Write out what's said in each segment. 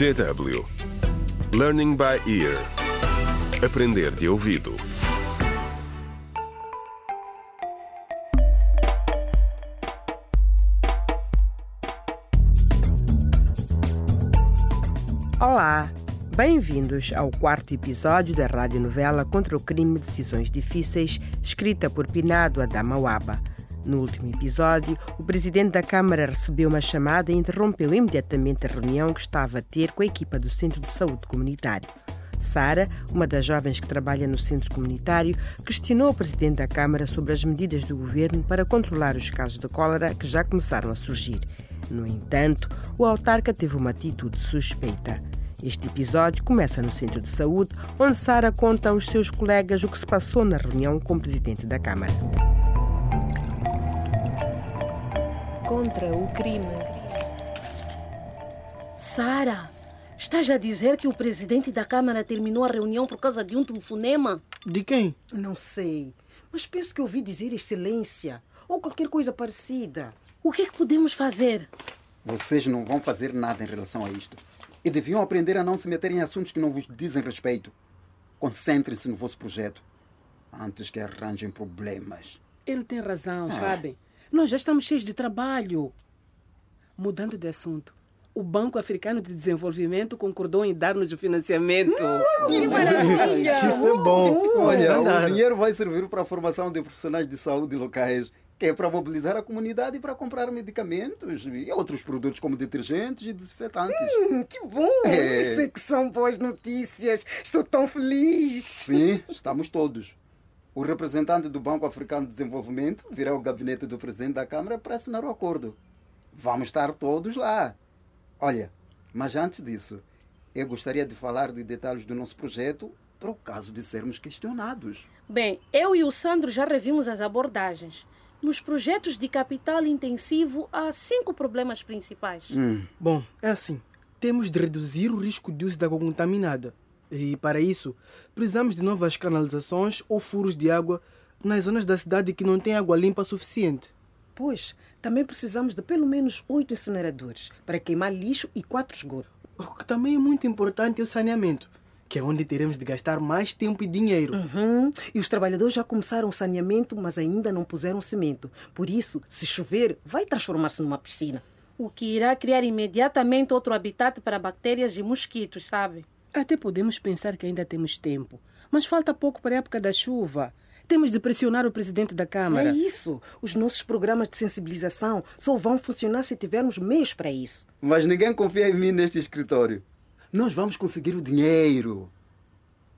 DW Learning by Ear. Aprender de ouvido. Olá, bem-vindos ao quarto episódio da radionovela Contra o Crime Decisões Difíceis, escrita por Pinado Adamawaba. No último episódio, o presidente da Câmara recebeu uma chamada e interrompeu imediatamente a reunião que estava a ter com a equipa do Centro de Saúde Comunitário. Sara, uma das jovens que trabalha no centro comunitário, questionou o presidente da Câmara sobre as medidas do governo para controlar os casos de cólera que já começaram a surgir. No entanto, o autarca teve uma atitude suspeita. Este episódio começa no centro de saúde, onde Sara conta aos seus colegas o que se passou na reunião com o presidente da Câmara. Contra o crime. Sara, estás a dizer que o presidente da Câmara terminou a reunião por causa de um telefonema? De quem? Não sei, mas penso que ouvi dizer excelência ou qualquer coisa parecida. O que é que podemos fazer? Vocês não vão fazer nada em relação a isto. E deviam aprender a não se meter em assuntos que não vos dizem respeito. Concentrem-se no vosso projeto, antes que arranjem problemas. Ele tem razão, sabe? Nós já estamos cheios de trabalho. Mudando de assunto, o Banco Africano de Desenvolvimento concordou em dar-nos o financiamento. Que maravilha! Isso é bom. Olha, Vamos andar. o dinheiro vai servir para a formação de profissionais de saúde locais, que é para mobilizar a comunidade e para comprar medicamentos e outros produtos como detergentes e desinfetantes. Hum, que bom! É. Isso é que são boas notícias. Estou tão feliz. Sim, estamos todos. O representante do Banco Africano de Desenvolvimento virá ao gabinete do presidente da Câmara para assinar o acordo. Vamos estar todos lá. Olha, mas antes disso, eu gostaria de falar de detalhes do nosso projeto para o caso de sermos questionados. Bem, eu e o Sandro já revimos as abordagens. Nos projetos de capital intensivo há cinco problemas principais. Bom, é assim. Temos de reduzir o risco de uso de água contaminada. E, para isso, precisamos de novas canalizações ou furos de água nas zonas da cidade que não têm água limpa suficiente. Pois, também precisamos de pelo menos oito incineradores para queimar lixo e quatro esgotos. O que também é muito importante é o saneamento, que é onde teremos de gastar mais tempo e dinheiro. Uhum. E os trabalhadores já começaram o saneamento, mas ainda não puseram cimento. Por isso, se chover, vai transformar-se numa piscina. O que irá criar imediatamente outro habitat para bactérias e mosquitos, sabe? Até podemos pensar que ainda temos tempo, mas falta pouco para a época da chuva. Temos de pressionar o presidente da Câmara. É isso. Os nossos programas de sensibilização só vão funcionar se tivermos meios para isso. Mas ninguém confia em mim neste escritório. Nós vamos conseguir o dinheiro.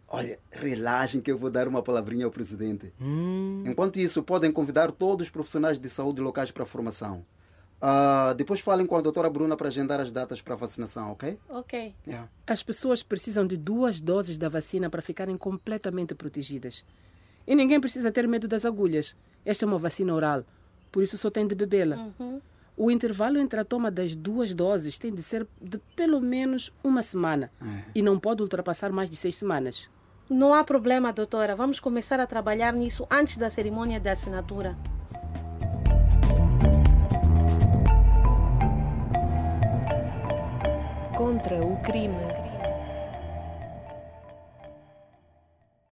Olha, relaxem que eu vou dar uma palavrinha ao presidente. Enquanto isso, podem convidar todos os profissionais de saúde locais para a formação. Ah, depois falem com a doutora Bruna para agendar as datas para a vacinação, ok? Ok. Yeah. As pessoas precisam de duas doses da vacina para ficarem completamente protegidas. E ninguém precisa ter medo das agulhas. Esta é uma vacina oral, por isso só tem de bebê-la. O intervalo entre a toma das duas doses tem de ser de pelo menos uma semana e não pode ultrapassar mais de seis semanas. Não há problema, doutora. Vamos começar a trabalhar nisso antes da cerimônia de assinatura. Contra o crime.